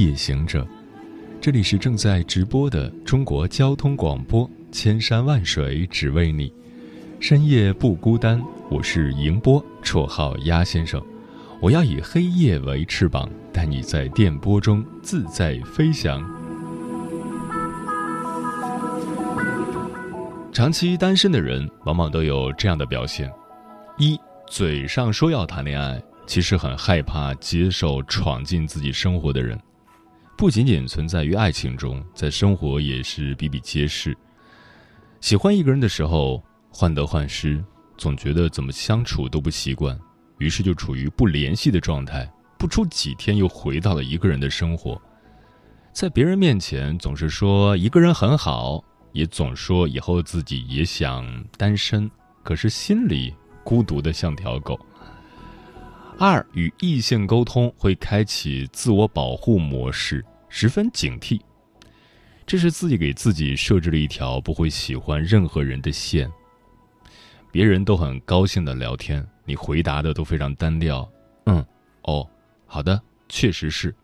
夜行者，这里是正在直播的中国交通广播。千山万水只为你，深夜不孤单。我是迎波，绰号鸭先生。我要以黑夜为翅膀，带你在电波中自在飞翔。长期单身的人往往都有这样的表现：一，嘴上说要谈恋爱，其实很害怕接受闯进自己生活的人。不仅仅存在于爱情中，在生活也是比比皆是。喜欢一个人的时候，患得患失，总觉得怎么相处都不习惯，于是就处于不联系的状态。不出几天，又回到了一个人的生活。在别人面前总是说一个人很好，也总说以后自己也想单身，可是心里孤独的像条狗。二与异性沟通会开启自我保护模式，十分警惕。这是自己给自己设置了一条不会喜欢任何人的线。别人都很高兴的聊天，你回答的都非常单调。嗯，哦，好的，确实是。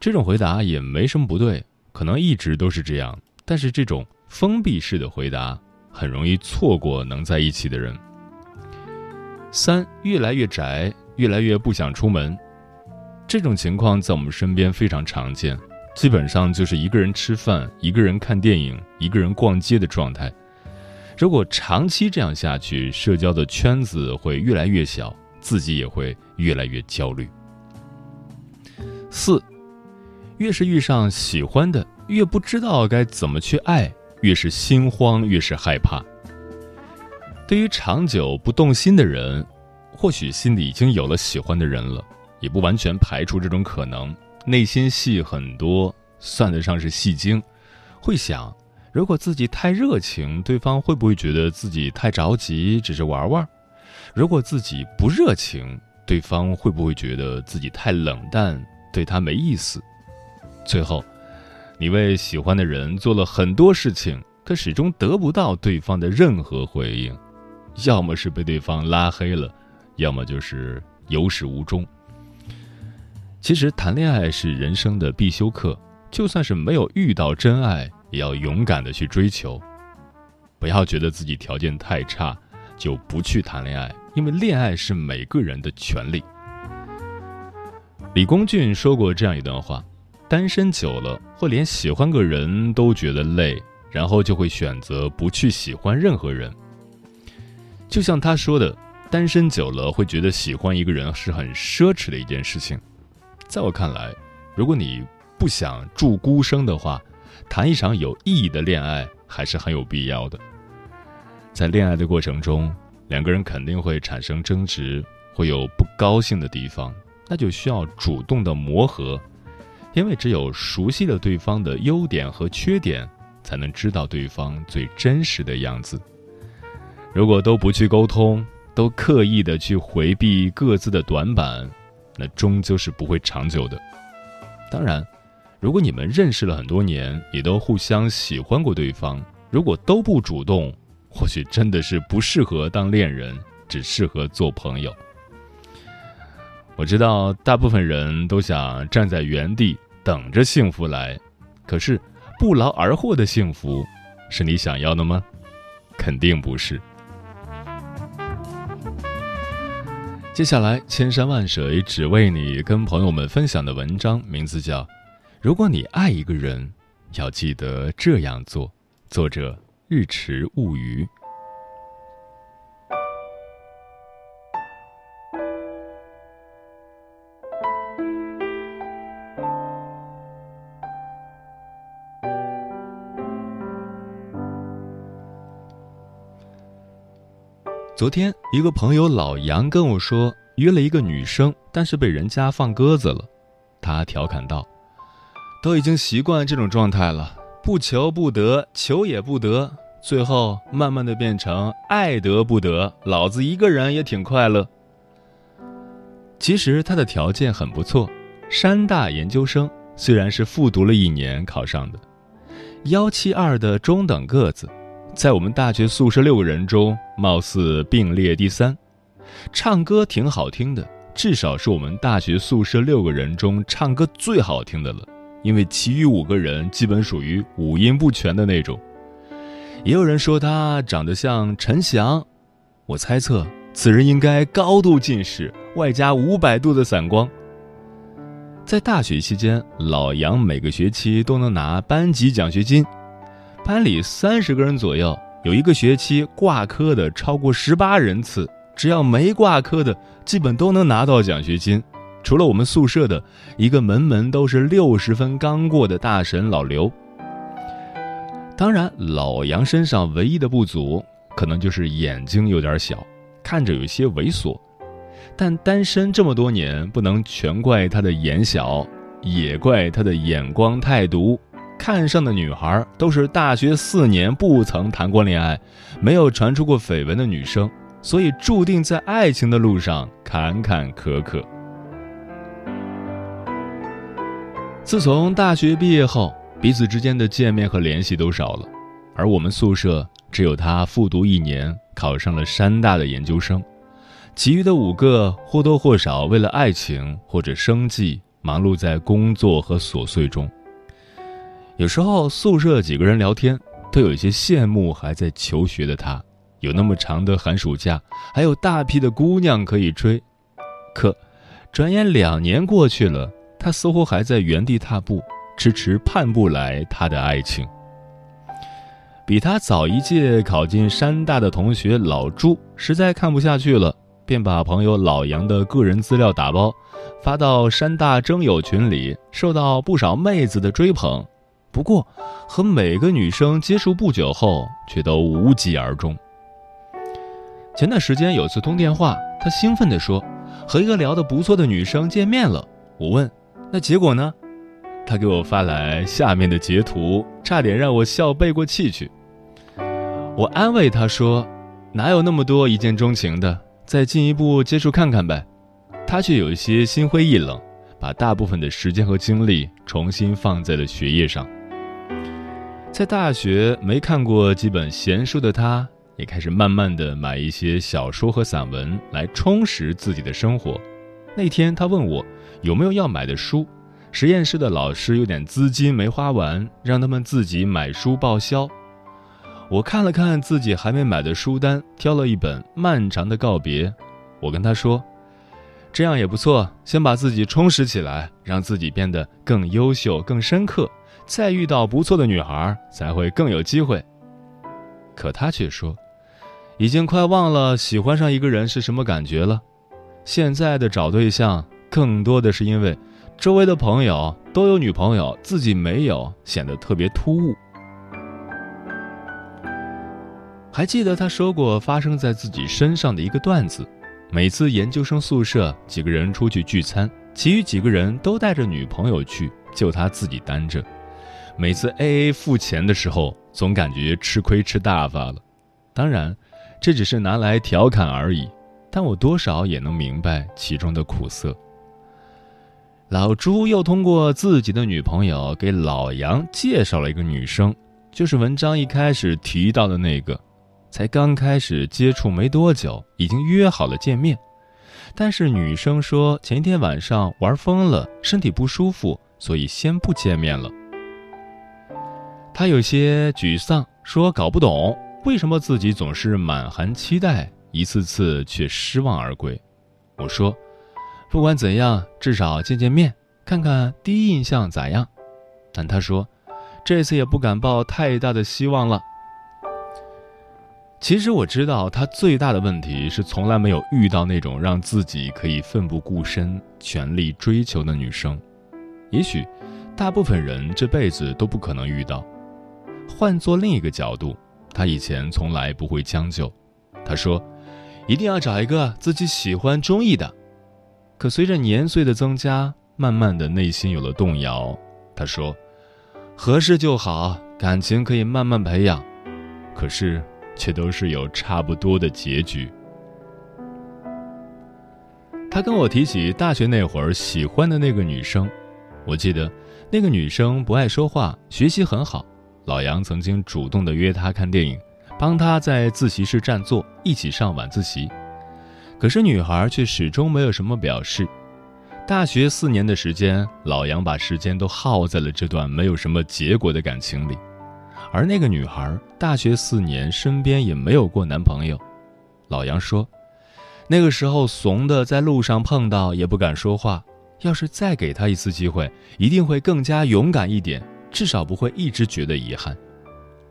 这种回答也没什么不对，可能一直都是这样。但是这种封闭式的回答，很容易错过能在一起的人。三，越来越宅，越来越不想出门。这种情况在我们身边非常常见。基本上就是一个人吃饭、一个人看电影、一个人逛街的状态。如果长期这样下去，社交的圈子会越来越小，自己也会越来越焦虑。四，越是遇上喜欢的，越不知道该怎么去爱，越是心慌，越是害怕。对于长久不动心的人，或许心里已经有了喜欢的人了，也不完全排除这种可能。内心戏很多，算得上是戏精。会想，如果自己太热情，对方会不会觉得自己太着急，只是玩玩？如果自己不热情，对方会不会觉得自己太冷淡，对他没意思？最后，你为喜欢的人做了很多事情，可始终得不到对方的任何回应，要么是被对方拉黑了，要么就是有始无终。其实谈恋爱是人生的必修课，就算是没有遇到真爱，也要勇敢的去追求。不要觉得自己条件太差，就不去谈恋爱，因为恋爱是每个人的权利。李光俊说过这样一段话：单身久了，会连喜欢个人都觉得累，然后就会选择不去喜欢任何人。就像他说的，单身久了会觉得喜欢一个人是很奢侈的一件事情。在我看来，如果你不想住孤生的话，谈一场有意义的恋爱还是很有必要的。在恋爱的过程中，两个人肯定会产生争执，会有不高兴的地方，那就需要主动的磨合，因为只有熟悉了对方的优点和缺点，才能知道对方最真实的样子。如果都不去沟通，都刻意的去回避各自的短板。那终究是不会长久的。当然，如果你们认识了很多年，也都互相喜欢过对方，如果都不主动，或许真的是不适合当恋人，只适合做朋友。我知道大部分人都想站在原地等着幸福来，可是不劳而获的幸福，是你想要的吗？肯定不是。接下来，千山万水只为你，跟朋友们分享的文章名字叫《如果你爱一个人，要记得这样做》，作者日迟物语。昨天，一个朋友老杨跟我说，约了一个女生，但是被人家放鸽子了。他调侃道：“都已经习惯这种状态了，不求不得，求也不得，最后慢慢的变成爱得不得，老子一个人也挺快乐。”其实他的条件很不错，山大研究生，虽然是复读了一年考上的，幺七二的中等个子，在我们大学宿舍六个人中，貌似并列第三，唱歌挺好听的，至少是我们大学宿舍六个人中唱歌最好听的了，因为其余五个人基本属于五音不全的那种。也有人说他长得像陈翔，我猜测。此人应该高度近视，外加五百度的散光。在大学期间，老杨每个学期都能拿班级奖学金，班里三十个人左右，有一个学期挂科的超过十八人次，只要没挂科的，基本都能拿到奖学金。除了我们宿舍的一个门门都是六十分刚过的大神老刘。当然，老杨身上唯一的不足，可能就是眼睛有点小。看着有些猥琐，但单身这么多年，不能全怪他的眼小，也怪他的眼光太毒。看上的女孩都是大学四年不曾谈过恋爱，没有传出过绯闻的女生，所以注定在爱情的路上坎坎坷坷。自从大学毕业后，彼此之间的见面和联系都少了，而我们宿舍只有他复读一年。考上了山大的研究生，其余的五个或多或少为了爱情或者生计忙碌在工作和琐碎中。有时候宿舍几个人聊天，都有些羡慕还在求学的他，有那么长的寒暑假，还有大批的姑娘可以追。可，转眼两年过去了，他似乎还在原地踏步，迟迟盼不来他的爱情。比他早一届考进山大的同学老朱实在看不下去了，便把朋友老杨的个人资料打包，发到山大征友群里，受到不少妹子的追捧。不过，和每个女生接触不久后，却都无疾而终。前段时间有次通电话，他兴奋地说：“和一个聊得不错的女生见面了。”我问：“那结果呢？”他给我发来下面的截图，差点让我笑背过气去。我安慰他说：“哪有那么多一见钟情的？再进一步接触看看呗。”他却有一些心灰意冷，把大部分的时间和精力重新放在了学业上。在大学没看过几本闲书的他，也开始慢慢的买一些小说和散文来充实自己的生活。那天他问我有没有要买的书，实验室的老师有点资金没花完，让他们自己买书报销。我看了看自己还没买的书单，挑了一本《漫长的告别》。我跟他说：“这样也不错，先把自己充实起来，让自己变得更优秀、更深刻，再遇到不错的女孩才会更有机会。”可他却说：“已经快忘了喜欢上一个人是什么感觉了。现在的找对象更多的是因为周围的朋友都有女朋友，自己没有，显得特别突兀。”还记得他说过发生在自己身上的一个段子：每次研究生宿舍几个人出去聚餐，其余几个人都带着女朋友去，就他自己单着。每次 A A 付钱的时候，总感觉吃亏吃大发了。当然，这只是拿来调侃而已，但我多少也能明白其中的苦涩。老朱又通过自己的女朋友给老杨介绍了一个女生，就是文章一开始提到的那个。才刚开始接触没多久，已经约好了见面，但是女生说前一天晚上玩疯了，身体不舒服，所以先不见面了。他有些沮丧，说搞不懂为什么自己总是满含期待，一次次却失望而归。我说，不管怎样，至少见见面，看看第一印象咋样。但他说，这次也不敢抱太大的希望了。其实我知道，他最大的问题是从来没有遇到那种让自己可以奋不顾身、全力追求的女生。也许，大部分人这辈子都不可能遇到。换做另一个角度，他以前从来不会将就。他说：“一定要找一个自己喜欢、中意的，可随着年岁的增加，慢慢的内心有了动摇。他说：“合适就好，感情可以慢慢培养。”可是，却都是有差不多的结局。他跟我提起大学那会儿喜欢的那个女生，我记得那个女生不爱说话，学习很好。老杨曾经主动的约她看电影，帮她在自习室占座，一起上晚自习。可是女孩却始终没有什么表示。大学四年的时间，老杨把时间都耗在了这段没有什么结果的感情里，而那个女孩大学四年身边也没有过男朋友。老杨说，那个时候怂的在路上碰到也不敢说话，要是再给她一次机会，一定会更加勇敢一点，至少不会一直觉得遗憾。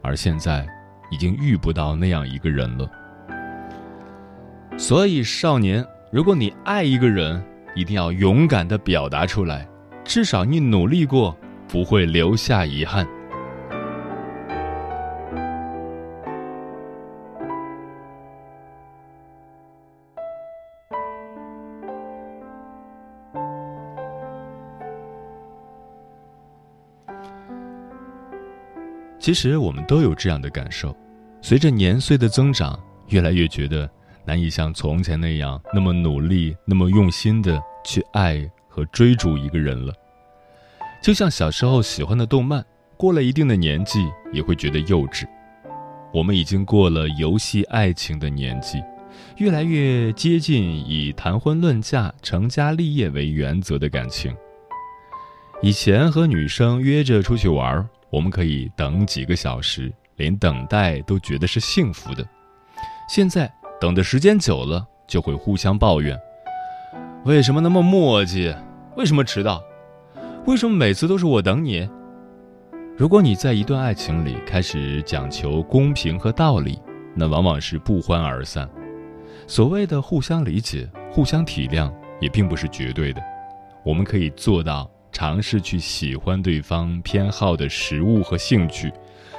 而现在，已经遇不到那样一个人了。所以，少年，如果你爱一个人，一定要勇敢的表达出来，至少你努力过，不会留下遗憾。其实，我们都有这样的感受，随着年岁的增长，越来越觉得。难以像从前那样那么努力、那么用心的去爱和追逐一个人了。就像小时候喜欢的动漫，过了一定的年纪也会觉得幼稚。我们已经过了游戏爱情的年纪，越来越接近以谈婚论嫁、成家立业为原则的感情。以前和女生约着出去玩，我们可以等几个小时，连等待都觉得是幸福的。现在。等的时间久了，就会互相抱怨：为什么那么磨叽？为什么迟到？为什么每次都是我等你？如果你在一段爱情里开始讲求公平和道理，那往往是不欢而散。所谓的互相理解、互相体谅，也并不是绝对的。我们可以做到尝试去喜欢对方偏好的食物和兴趣，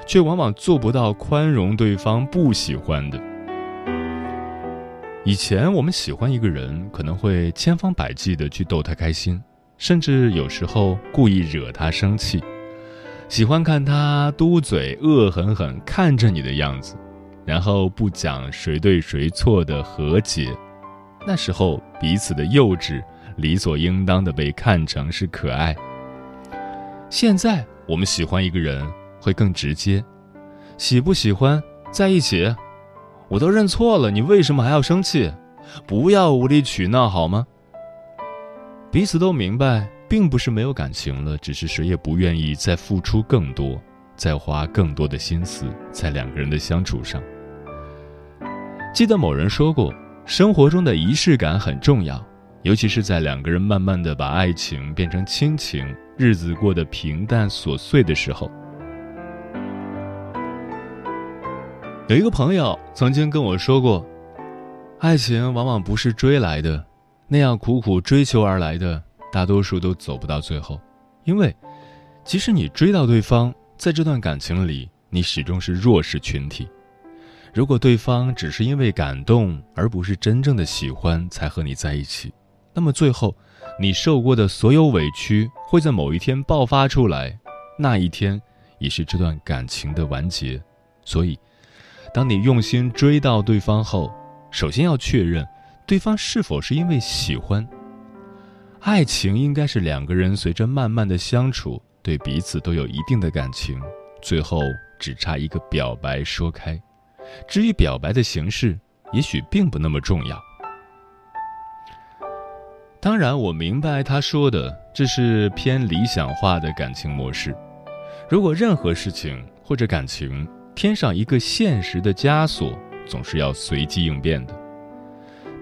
却往往做不到宽容对方不喜欢的。以前我们喜欢一个人，可能会千方百计的去逗他开心，甚至有时候故意惹他生气。喜欢看他嘟嘴、恶狠狠看着你的样子，然后不讲谁对谁错的和解。那时候彼此的幼稚，理所应当的被看成是可爱。现在我们喜欢一个人会更直接，喜不喜欢在一起。我都认错了，你为什么还要生气？不要无理取闹好吗？彼此都明白，并不是没有感情了，只是谁也不愿意再付出更多，再花更多的心思在两个人的相处上。记得某人说过，生活中的仪式感很重要，尤其是在两个人慢慢的把爱情变成亲情，日子过得平淡琐碎的时候。有一个朋友曾经跟我说过，爱情往往不是追来的，那样苦苦追求而来的，大多数都走不到最后。因为，即使你追到对方，在这段感情里，你始终是弱势群体。如果对方只是因为感动，而不是真正的喜欢才和你在一起，那么最后，你受过的所有委屈会在某一天爆发出来，那一天，也是这段感情的完结。所以。当你用心追到对方后，首先要确认对方是否是因为喜欢。爱情应该是两个人随着慢慢的相处，对彼此都有一定的感情，最后只差一个表白说开。至于表白的形式，也许并不那么重要。当然，我明白他说的这是偏理想化的感情模式。如果任何事情或者感情，添上一个现实的枷锁，总是要随机应变的。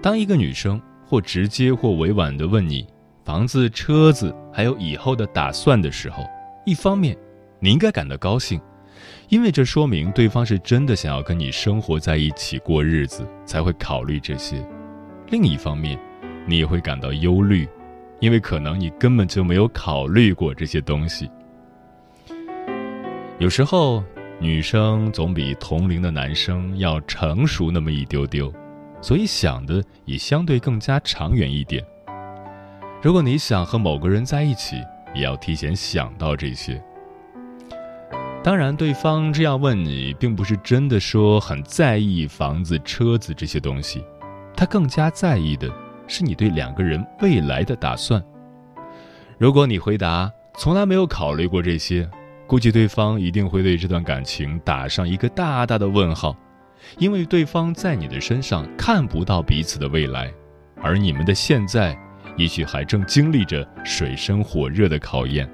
当一个女生或直接或委婉地问你房子、车子还有以后的打算的时候，一方面你应该感到高兴，因为这说明对方是真的想要跟你生活在一起过日子，才会考虑这些；另一方面，你也会感到忧虑，因为可能你根本就没有考虑过这些东西。有时候。女生总比同龄的男生要成熟那么一丢丢，所以想的也相对更加长远一点。如果你想和某个人在一起，也要提前想到这些。当然，对方这样问你，并不是真的说很在意房子、车子这些东西，他更加在意的是你对两个人未来的打算。如果你回答从来没有考虑过这些，估计对方一定会对这段感情打上一个大大的问号，因为对方在你的身上看不到彼此的未来，而你们的现在，也许还正经历着水深火热的考验。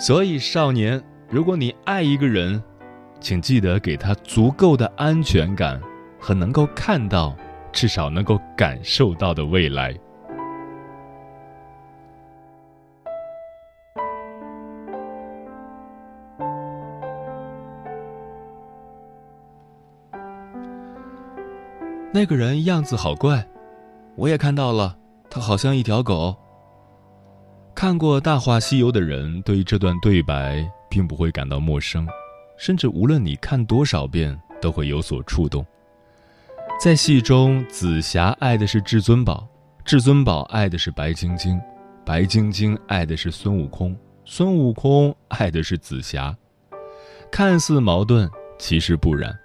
所以，少年，如果你爱一个人，请记得给他足够的安全感和能够看到，至少能够感受到的未来。那个人样子好怪，我也看到了，他好像一条狗。看过《大话西游》的人，对这段对白并不会感到陌生，甚至无论你看多少遍，都会有所触动。在戏中，紫霞爱的是至尊宝，至尊宝爱的是白晶晶，白晶晶爱的是孙悟空，孙悟空爱的是紫霞。看似矛盾，其实不然。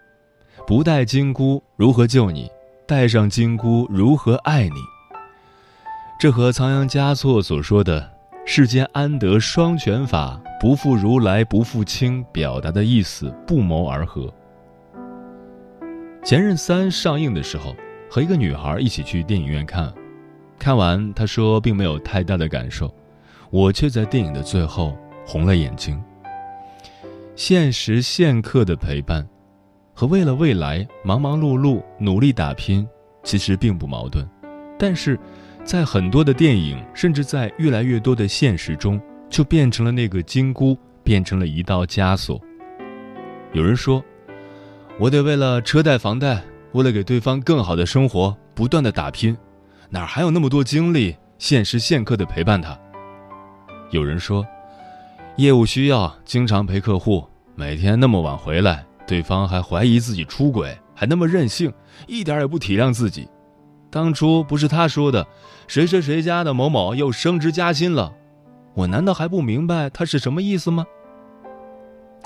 不带金箍如何救你？带上金箍如何爱你？这和仓央嘉措所说的。世间安得双全法？不负如来不负卿，表达的意思不谋而合。前任三上映的时候，和一个女孩一起去电影院看，看完她说并没有太大的感受，我却在电影的最后红了眼睛。现时现刻的陪伴，和为了未来忙忙碌碌努力打拼，其实并不矛盾，但是。在很多的电影，甚至在越来越多的现实中，就变成了那个金箍，变成了一道枷锁。有人说：“我得为了车贷、房贷，为了给对方更好的生活，不断的打拼，哪还有那么多精力，现时现刻的陪伴他？”有人说：“业务需要，经常陪客户，每天那么晚回来，对方还怀疑自己出轨，还那么任性，一点也不体谅自己。”当初不是他说的，谁谁谁家的某某又升职加薪了，我难道还不明白他是什么意思吗？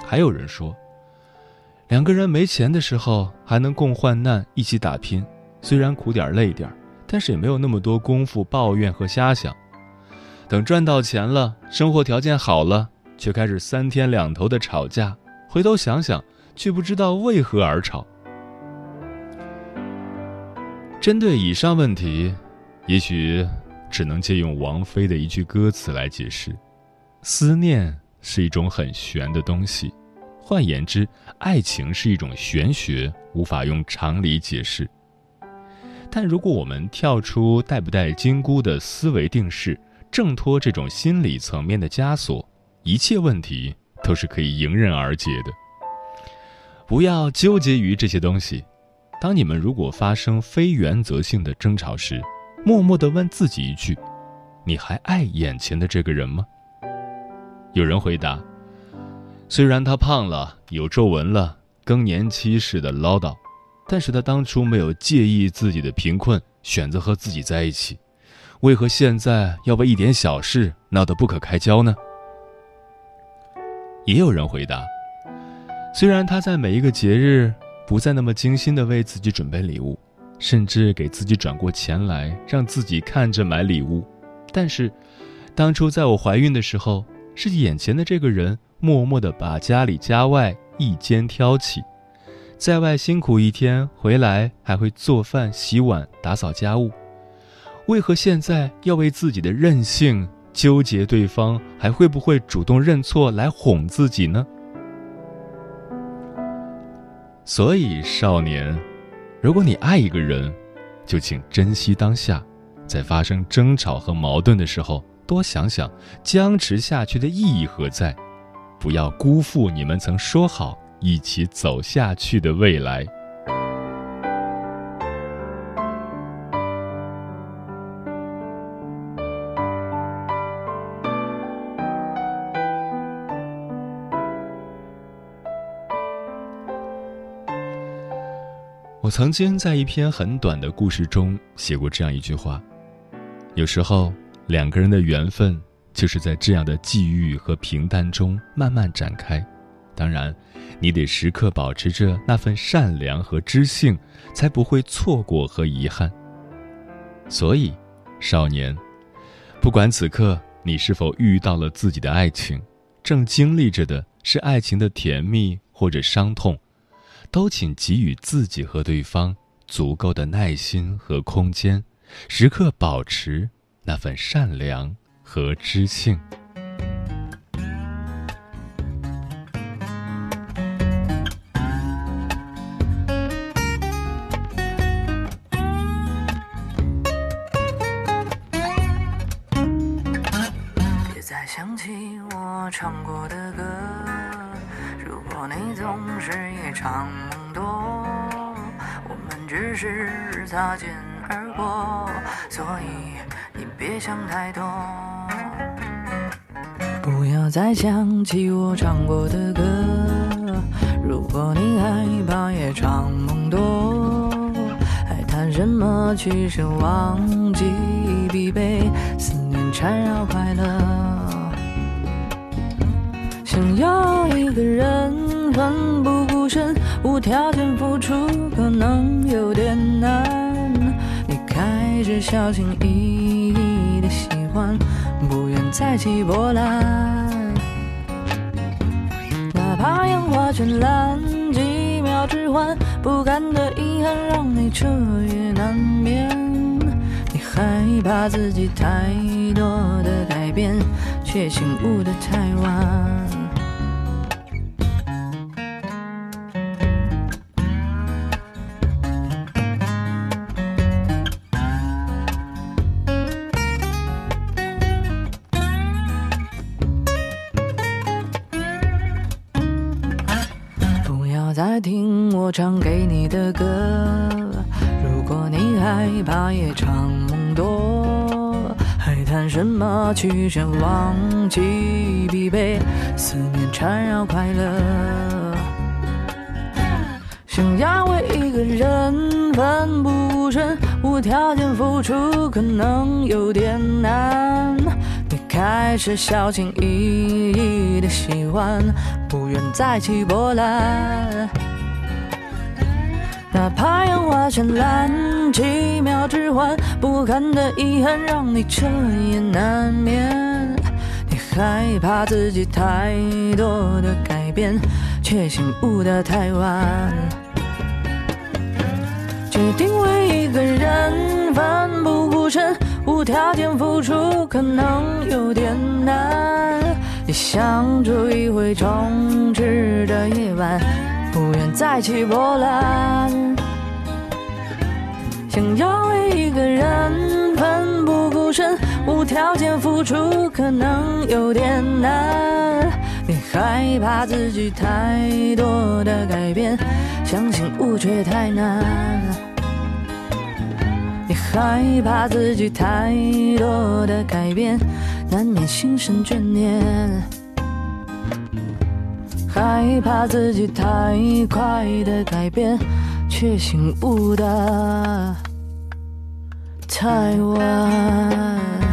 还有人说，两个人没钱的时候还能共患难，一起打拼，虽然苦点累点但是也没有那么多功夫抱怨和瞎想。等赚到钱了，生活条件好了，却开始三天两头的吵架，回头想想，却不知道为何而吵。针对以上问题，也许只能借用王菲的一句歌词来解释：思念是一种很玄的东西。换言之，爱情是一种玄学，无法用常理解释。但如果我们跳出带不带金箍的思维定式，挣脱这种心理层面的枷锁，一切问题都是可以迎刃而解的。不要纠结于这些东西。当你们如果发生非原则性的争吵时，默默地问自己一句：“你还爱眼前的这个人吗？”有人回答：“虽然他胖了，有皱纹了，更年期似的唠叨，但是他当初没有介意自己的贫困，选择和自己在一起，为何现在要为一点小事闹得不可开交呢？”也有人回答：“虽然他在每一个节日。”不再那么精心的为自己准备礼物，甚至给自己转过钱来让自己看着买礼物。但是，当初在我怀孕的时候，是眼前的这个人默默的把家里家外一肩挑起，在外辛苦一天回来还会做饭、洗碗、打扫家务。为何现在要为自己的任性纠结对方还会不会主动认错来哄自己呢？所以，少年，如果你爱一个人，就请珍惜当下，在发生争吵和矛盾的时候，多想想僵持下去的意义何在，不要辜负你们曾说好一起走下去的未来。我曾经在一篇很短的故事中写过这样一句话：有时候，两个人的缘分就是在这样的际遇和平淡中慢慢展开。当然，你得时刻保持着那份善良和知性，才不会错过和遗憾。所以，少年，不管此刻你是否遇到了自己的爱情，正经历着的是爱情的甜蜜或者伤痛，都请给予自己和对方足够的耐心和空间。时刻保持那份善良和知性。别再想起我唱过的歌，如果你总是夜长梦多，我们只是擦肩。而过，所以你别想太多。不要再想起我唱过的歌。如果你害怕夜长梦多，还谈什么去奢忘记疲惫，思念缠绕快乐。想要一个人奋不顾身，无条件付出，可能有点难。你开始小心翼翼，再起波澜。哪怕烟花绚烂，几秒之欢，不甘的遗憾让你彻夜难眠。你害怕自己太多的改变，却醒悟的太晚。唱给你的歌，如果你害怕夜长梦多，还谈什么去想忘记疲惫，思念缠绕快乐。想要为一个人奋不顾身，无条件付出，可能有点难。你开始小心翼翼的喜欢，不愿再起波澜。哪怕烟花绚烂，几秒之欢，不堪的遗憾让你彻夜难眠。你害怕自己太多的改变，却醒悟的太晚。决定为一个人奋不顾身。无条件付出可能有点难，你想住一回充斥的夜晚，不愿再起波澜。想要为一个人奋不顾身，无条件付出可能有点难，你害怕自己太多的改变，相信悟却太难。你害怕自己太多的改变，难免心生眷恋；害怕自己太快的改变，却醒悟的太晚。